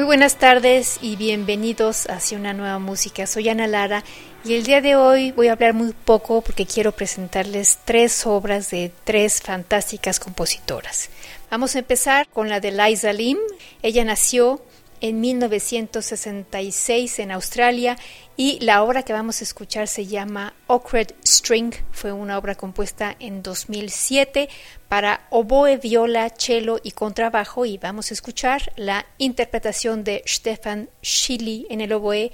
Muy buenas tardes y bienvenidos hacia una nueva música. Soy Ana Lara y el día de hoy voy a hablar muy poco porque quiero presentarles tres obras de tres fantásticas compositoras. Vamos a empezar con la de Liza Lim. Ella nació en 1966 en Australia y la obra que vamos a escuchar se llama Awkward String. Fue una obra compuesta en 2007 para oboe, viola, cello y contrabajo y vamos a escuchar la interpretación de Stefan Schilly en el oboe,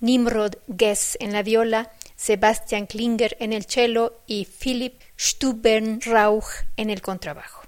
Nimrod Gess en la viola, Sebastian Klinger en el cello y Philipp Stubenrauch en el contrabajo.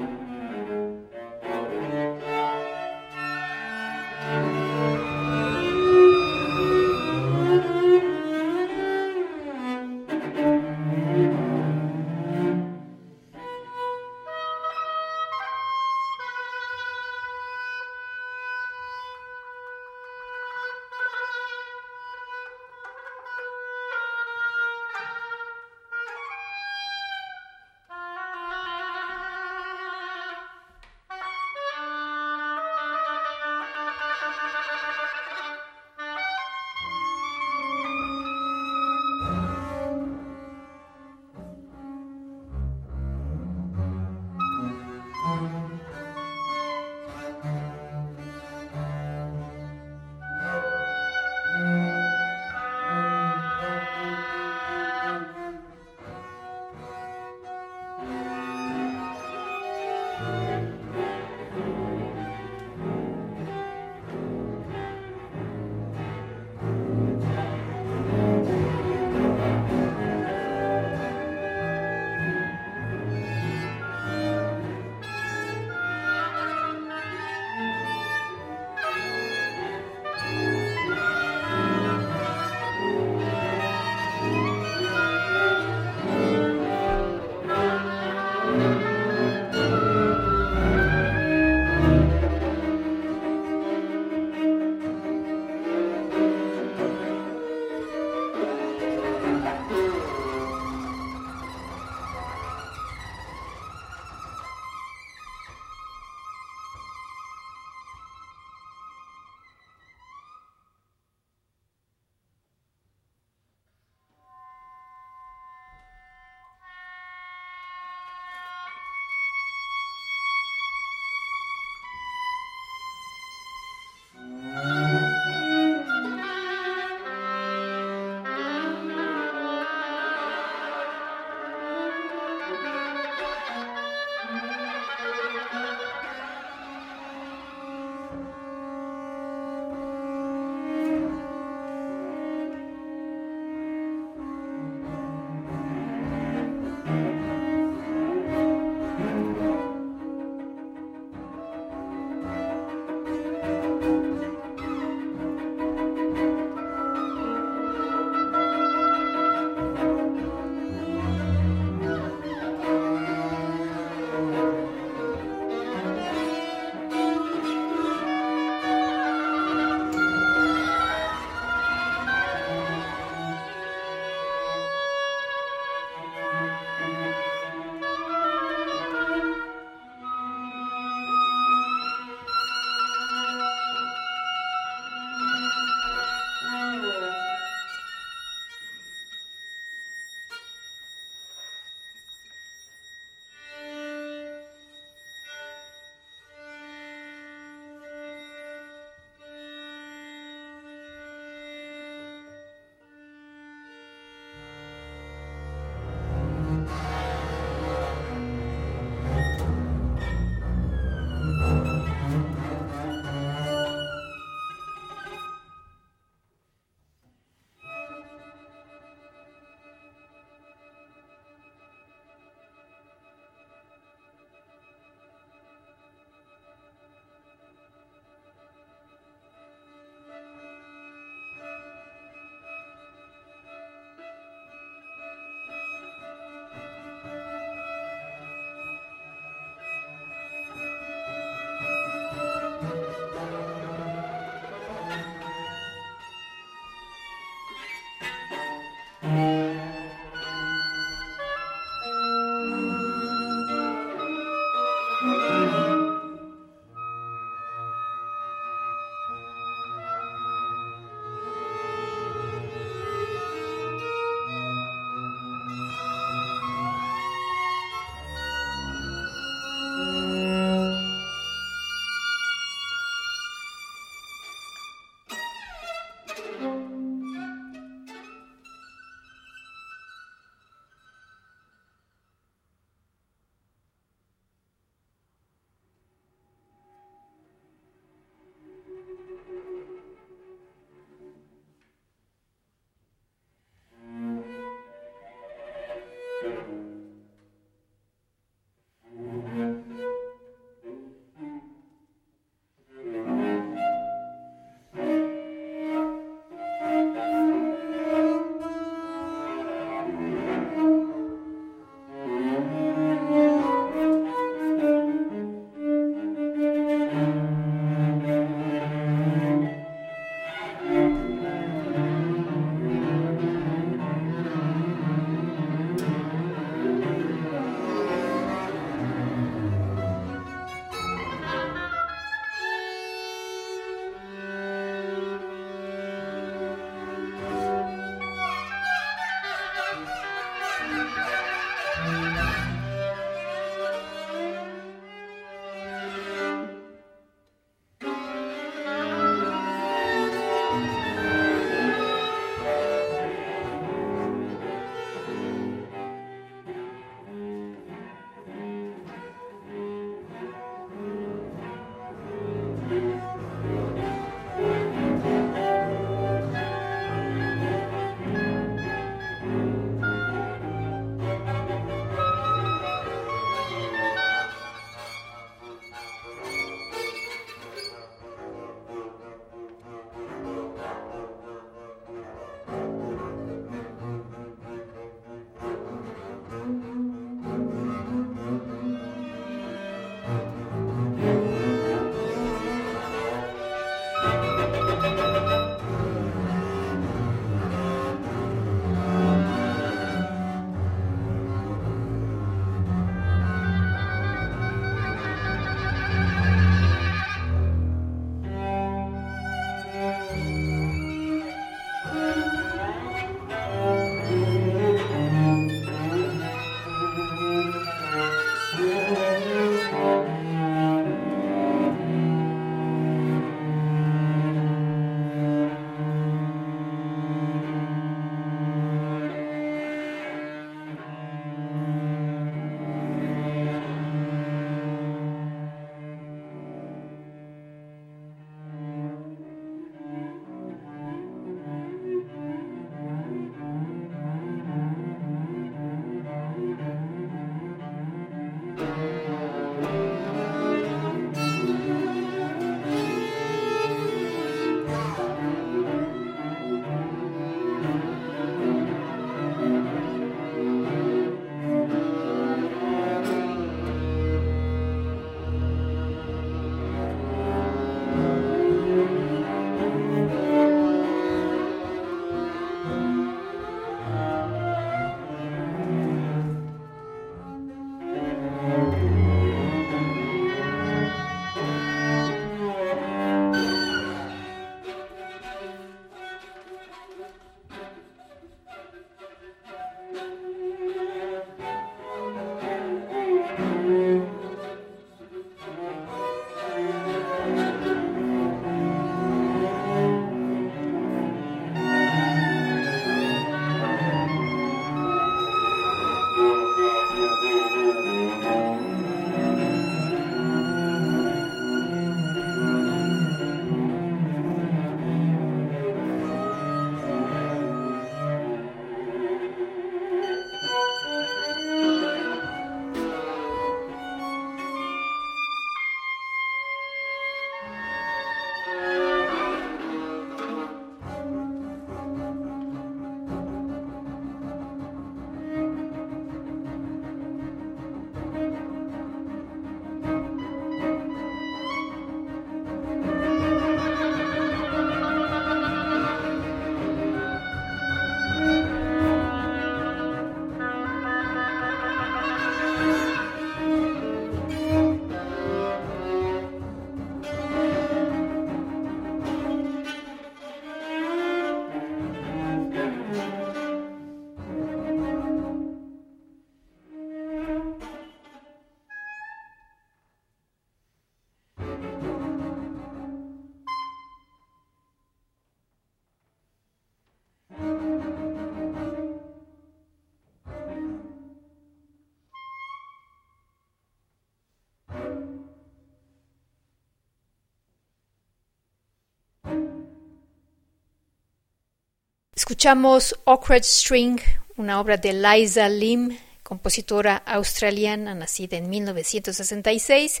Escuchamos Awkward String, una obra de Liza Lim, compositora australiana nacida en 1966.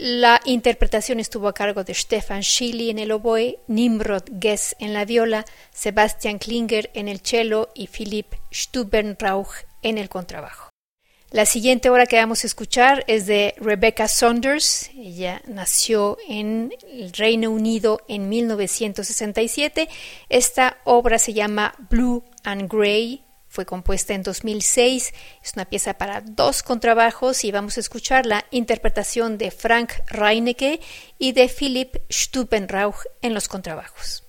La interpretación estuvo a cargo de Stefan Schilly en el oboe, Nimrod Gess en la viola, Sebastian Klinger en el cello y Philipp Stubenrauch en el contrabajo. La siguiente obra que vamos a escuchar es de Rebecca Saunders. Ella nació en el Reino Unido en 1967. Esta obra se llama Blue and Grey. Fue compuesta en 2006. Es una pieza para dos contrabajos y vamos a escuchar la interpretación de Frank Reinecke y de Philipp Stubenrauch en los contrabajos.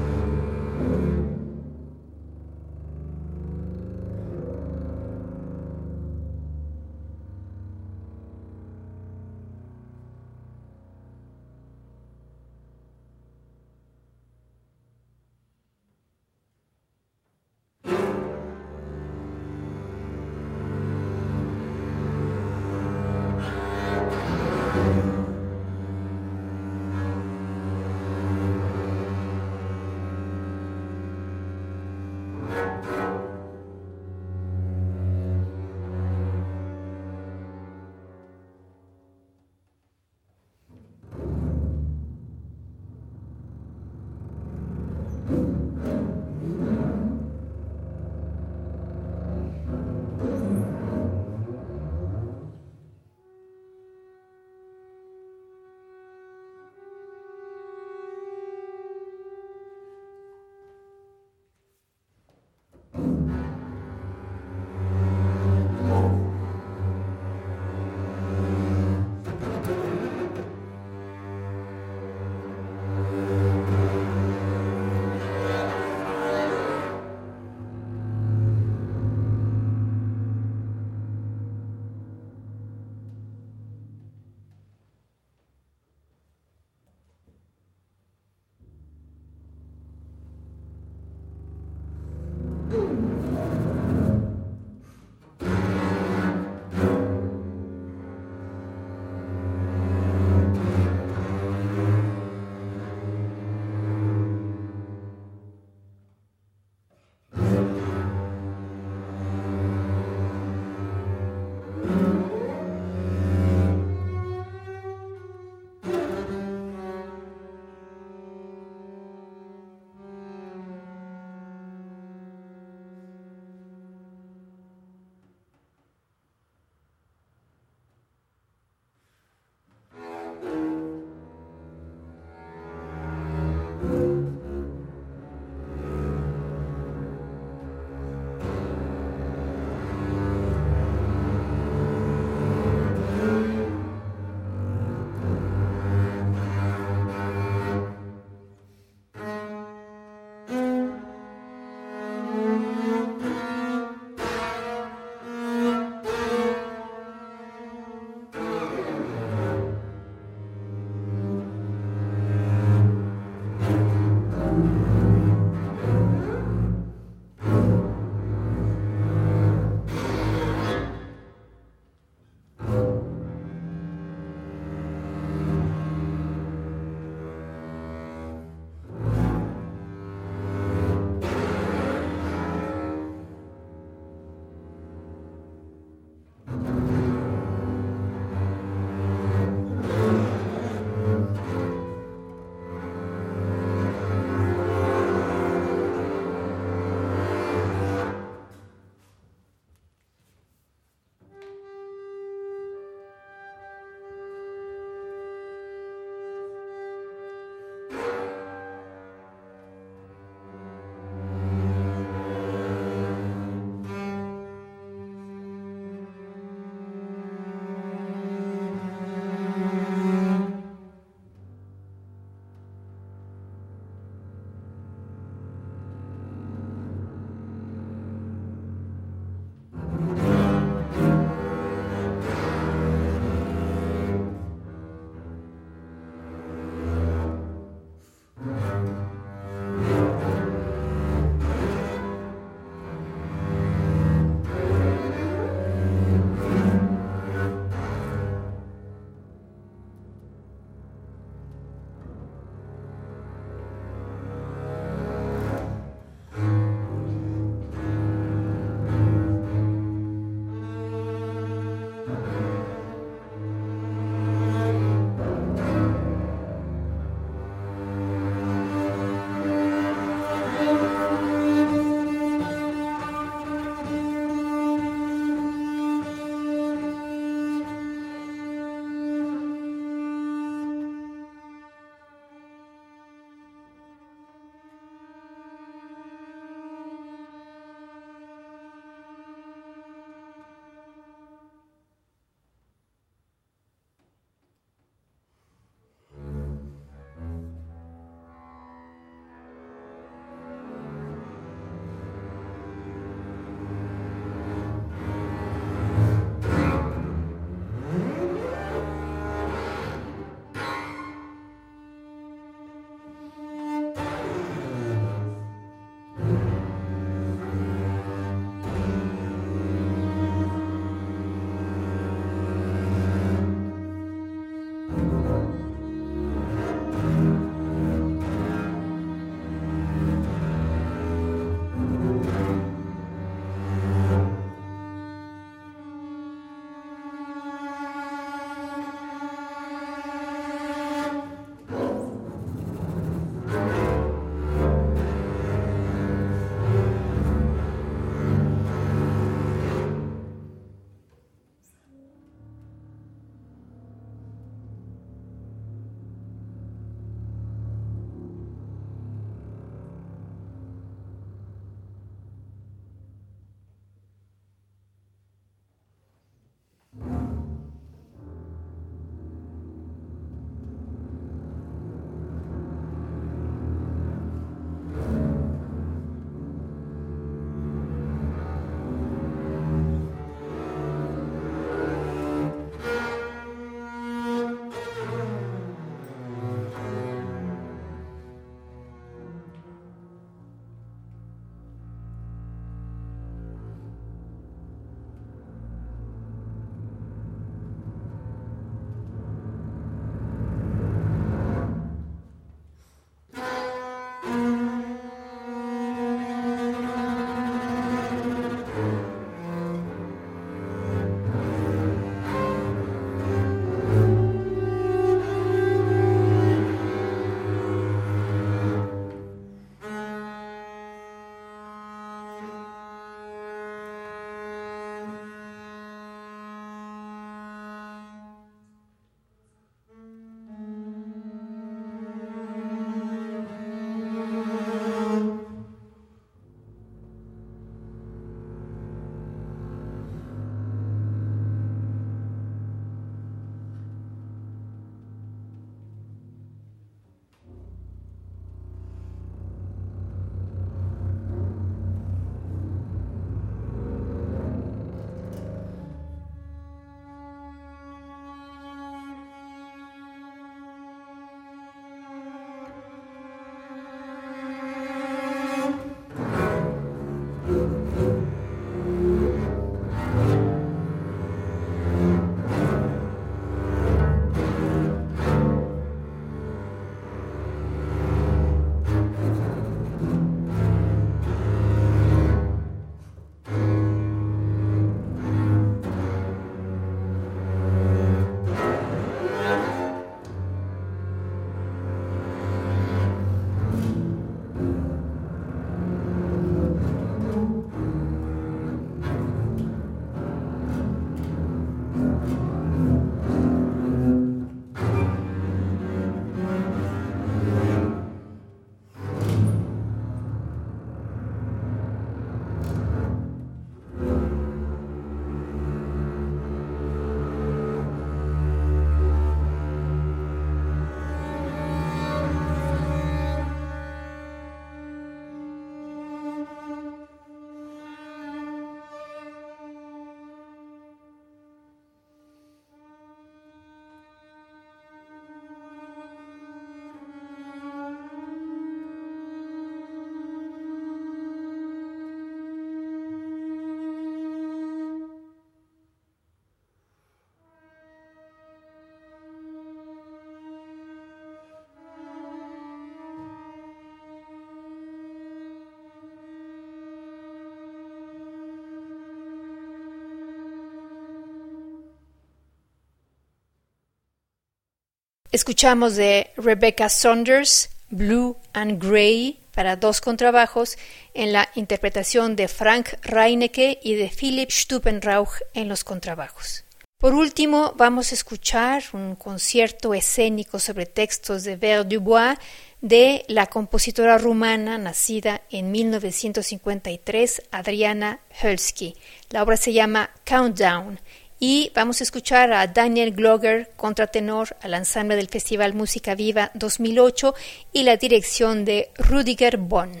Escuchamos de Rebecca Saunders, Blue and Grey, para dos contrabajos, en la interpretación de Frank Reinecke y de Philipp Stupenrauch en los contrabajos. Por último, vamos a escuchar un concierto escénico sobre textos de Ver Dubois de la compositora rumana nacida en 1953, Adriana Hölsky. La obra se llama Countdown y vamos a escuchar a Daniel Gloger, contratenor al ensamble del Festival Música Viva 2008 y la dirección de Rudiger Bonn.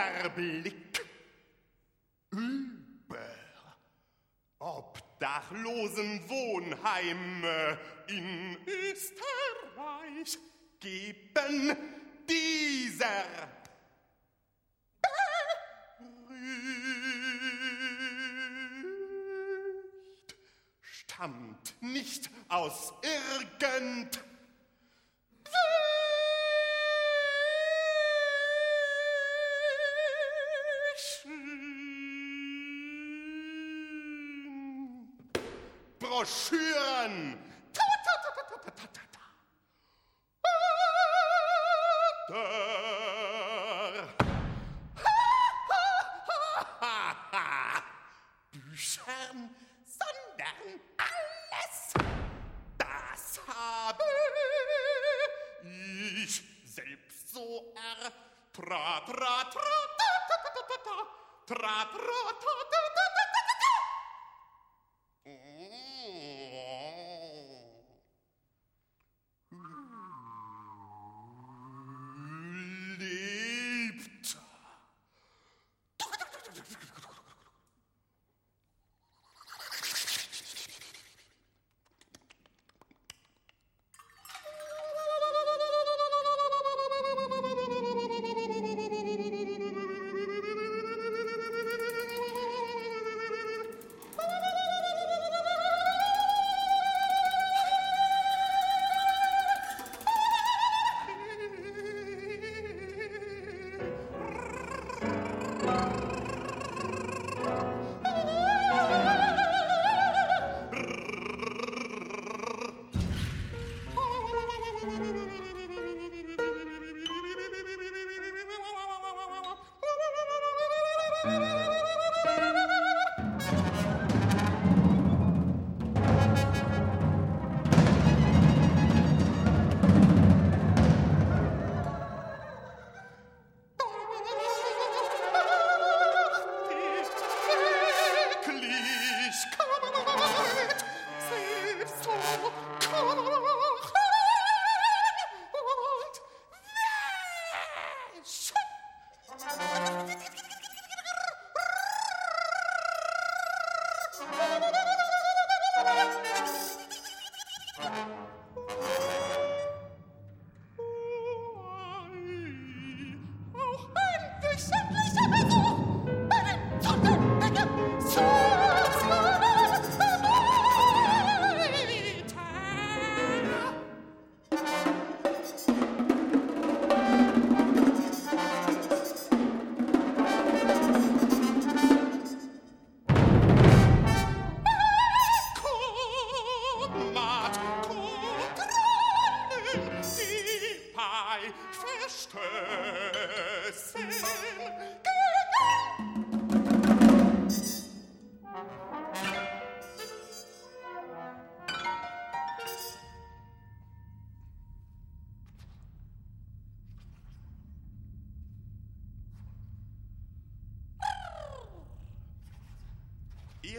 Überblick über obdachlosen Wohnheime in Österreich geben. Dieser stammt nicht aus irgend Broschüren. Ta, ta, ta, ta, ta, ta, ta, ta. Büchern, sondern alles. Das habe ich selbst so er. Tra, tra, tra, ta, ta, ta, ta, ta, ta, tra, tra, ta, ta, ta, ta.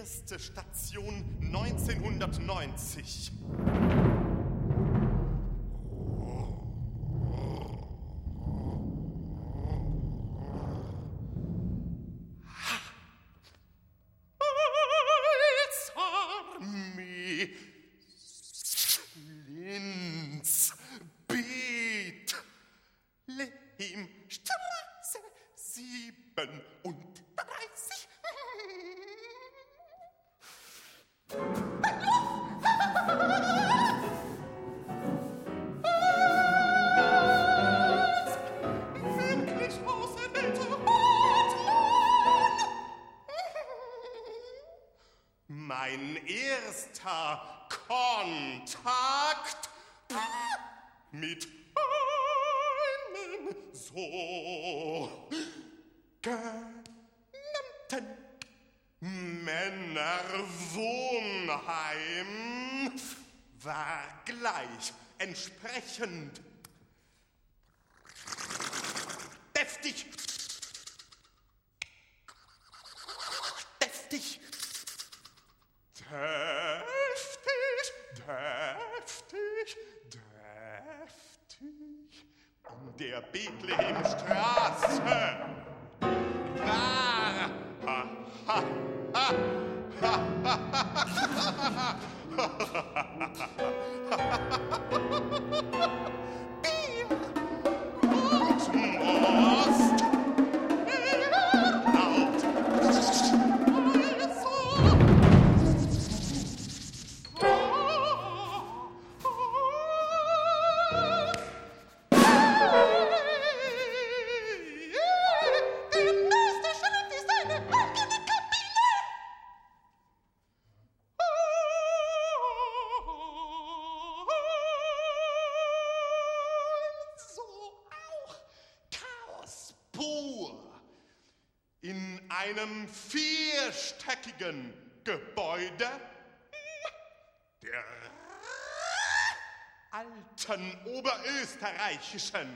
erste Station 1990. dreckigen Gebäude, der alten oberösterreichischen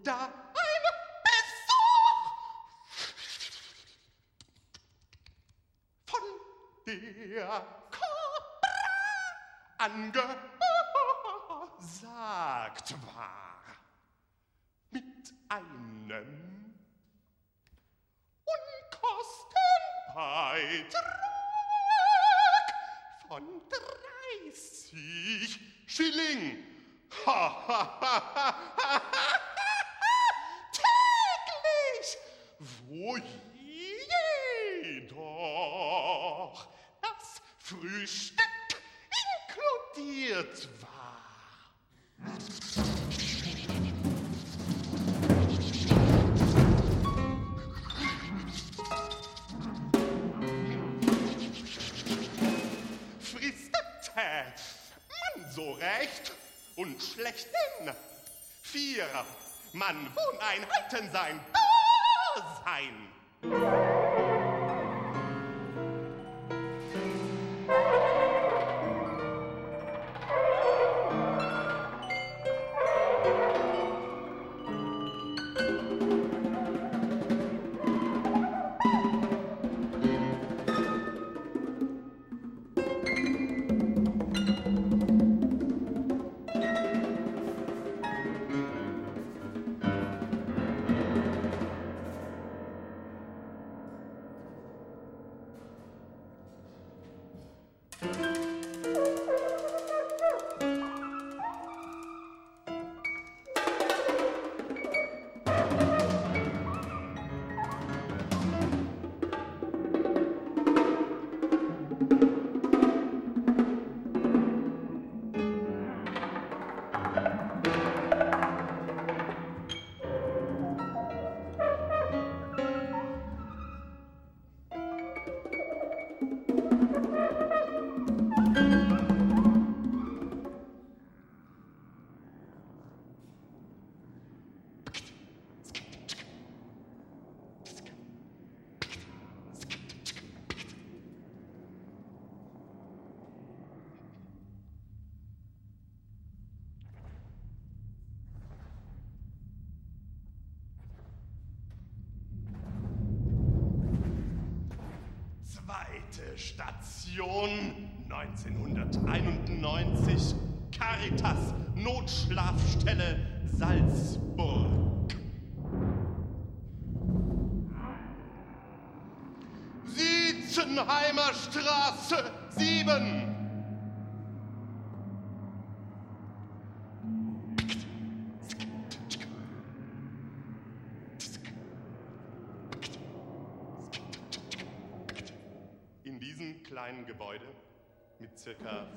oder ein Besuch von der Cobra angesagt war. Mit einem Unkostenbeitrag von 30 Schilling. Ha ha ha ha ha! Mann, wohn sein. Zweite Station 1991 Caritas Notschlafstelle Salzburg.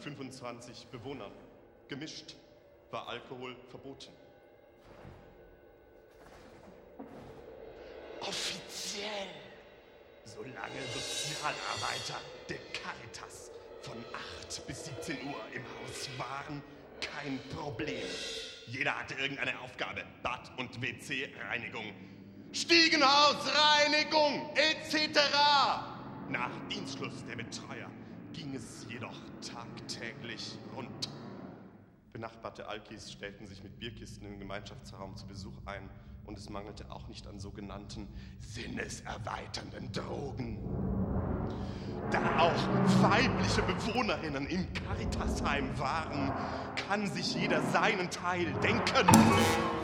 25 Bewohnern, gemischt, war Alkohol verboten. Offiziell, solange Sozialarbeiter der Caritas von 8 bis 17 Uhr im Haus waren, kein Problem. Jeder hatte irgendeine Aufgabe, Bad- und WC-Reinigung, Stiegenhausreinigung etc. Nach Dienstschluss der Betreuer ging es jedoch tagtäglich rund. Benachbarte Alkis stellten sich mit Bierkisten im Gemeinschaftsraum zu Besuch ein und es mangelte auch nicht an sogenannten sinneserweiternden Drogen. Da auch weibliche Bewohnerinnen im Caritasheim waren, kann sich jeder seinen Teil denken.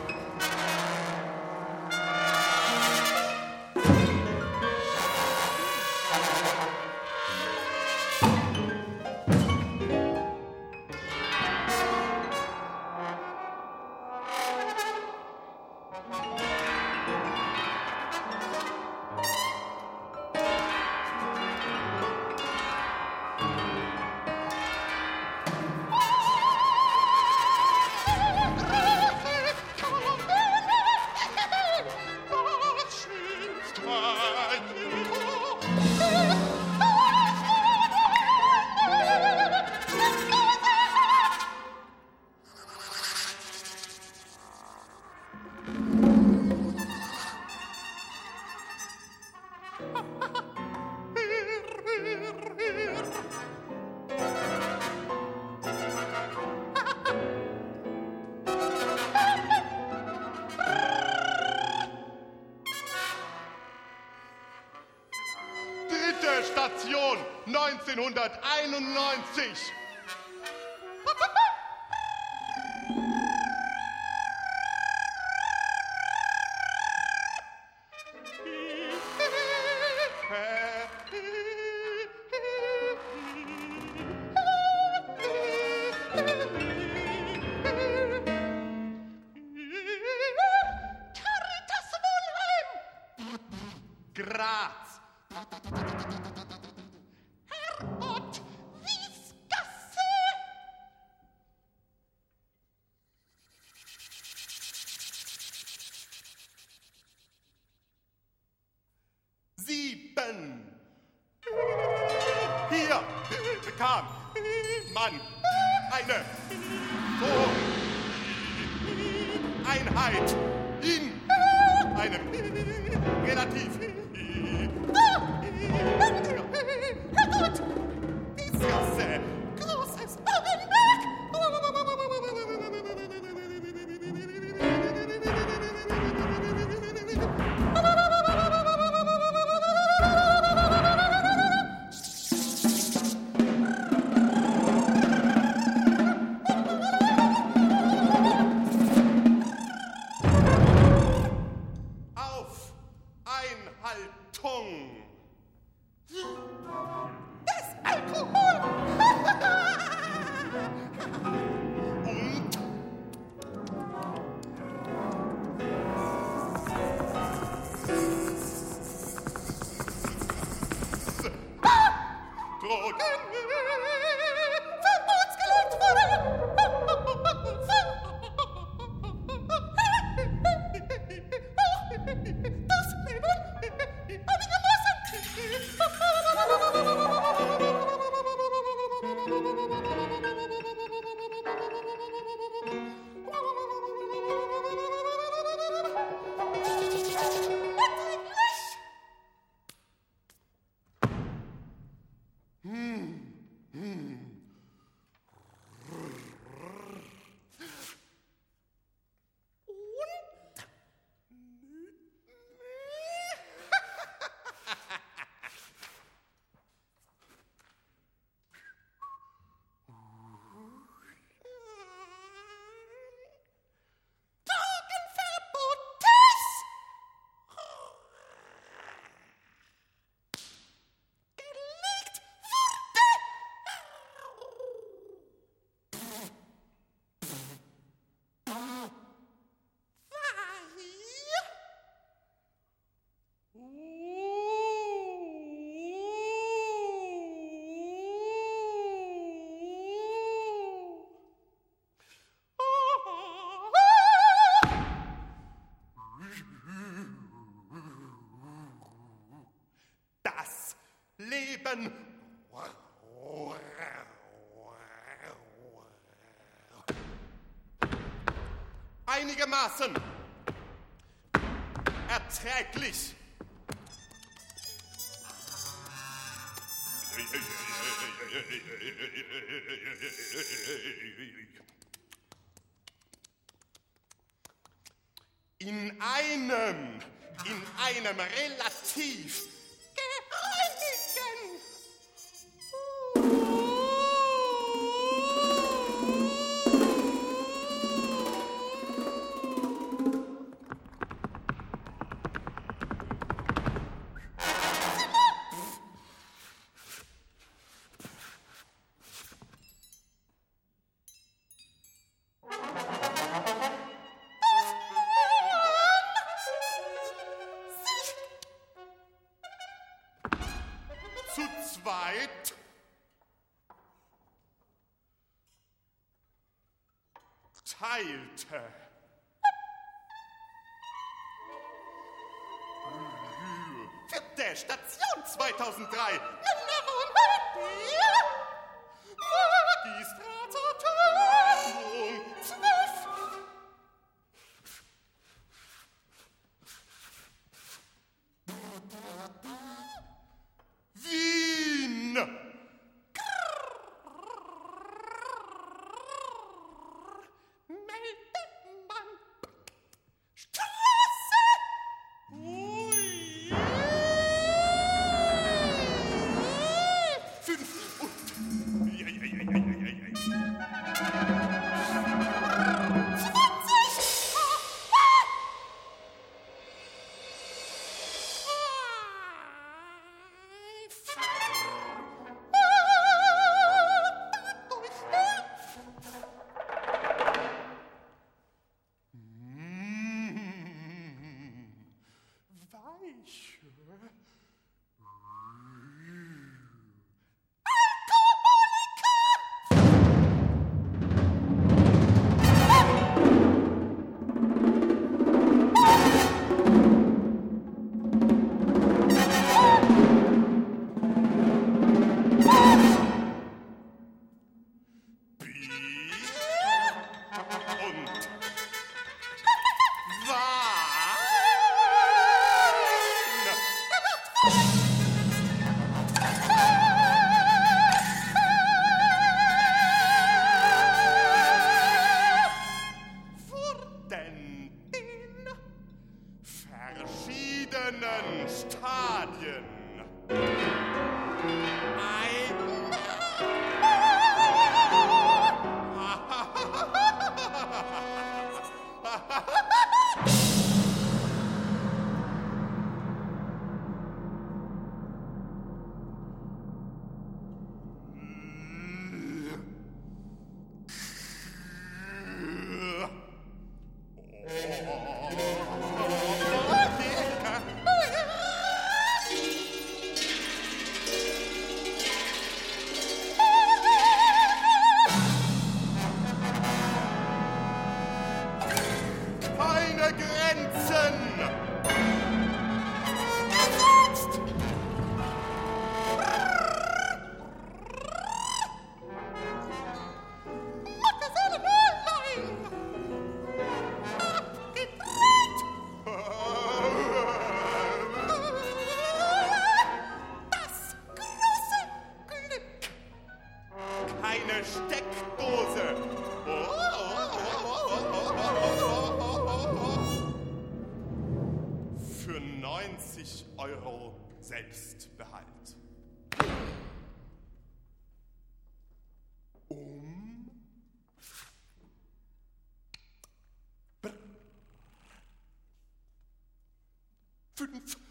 1991. Leben. Einigermaßen erträglich. In einem, in einem relativ Sure. Steckdose. Für 90 Euro Selbstbehalt. Um. Fünf.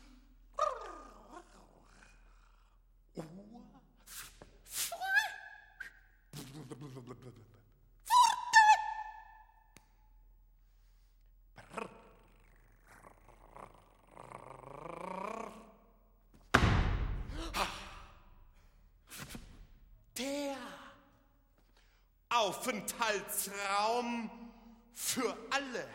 Aufenthaltsraum für alle.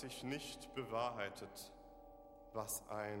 Sich nicht bewahrheitet, was ein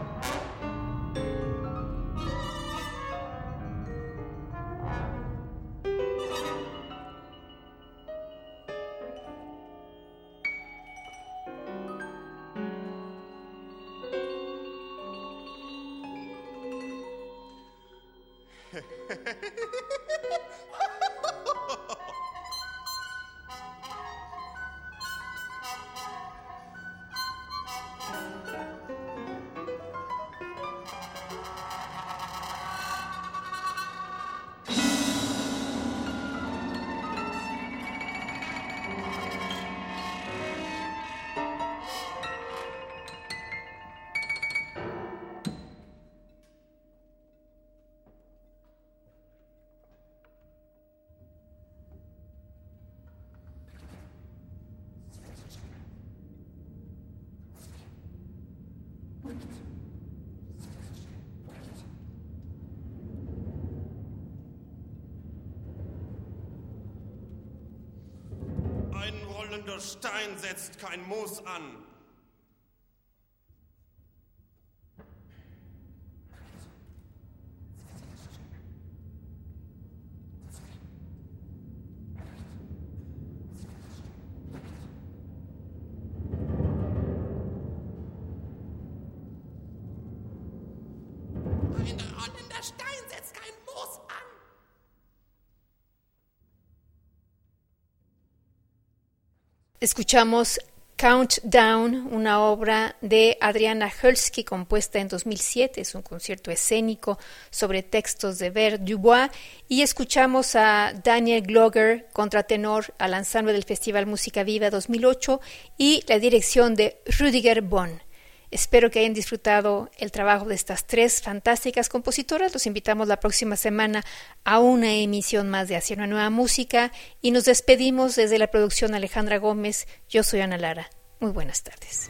rollender Stein setzt kein Moos an. Escuchamos Countdown, una obra de Adriana Hölsky compuesta en 2007, es un concierto escénico sobre textos de Ver Dubois y escuchamos a Daniel Gloger, contratenor al ensamble del Festival Música Viva 2008 y la dirección de Rüdiger Bonn. Espero que hayan disfrutado el trabajo de estas tres fantásticas compositoras. Los invitamos la próxima semana a una emisión más de Hacia una nueva música y nos despedimos desde la producción Alejandra Gómez. Yo soy Ana Lara. Muy buenas tardes.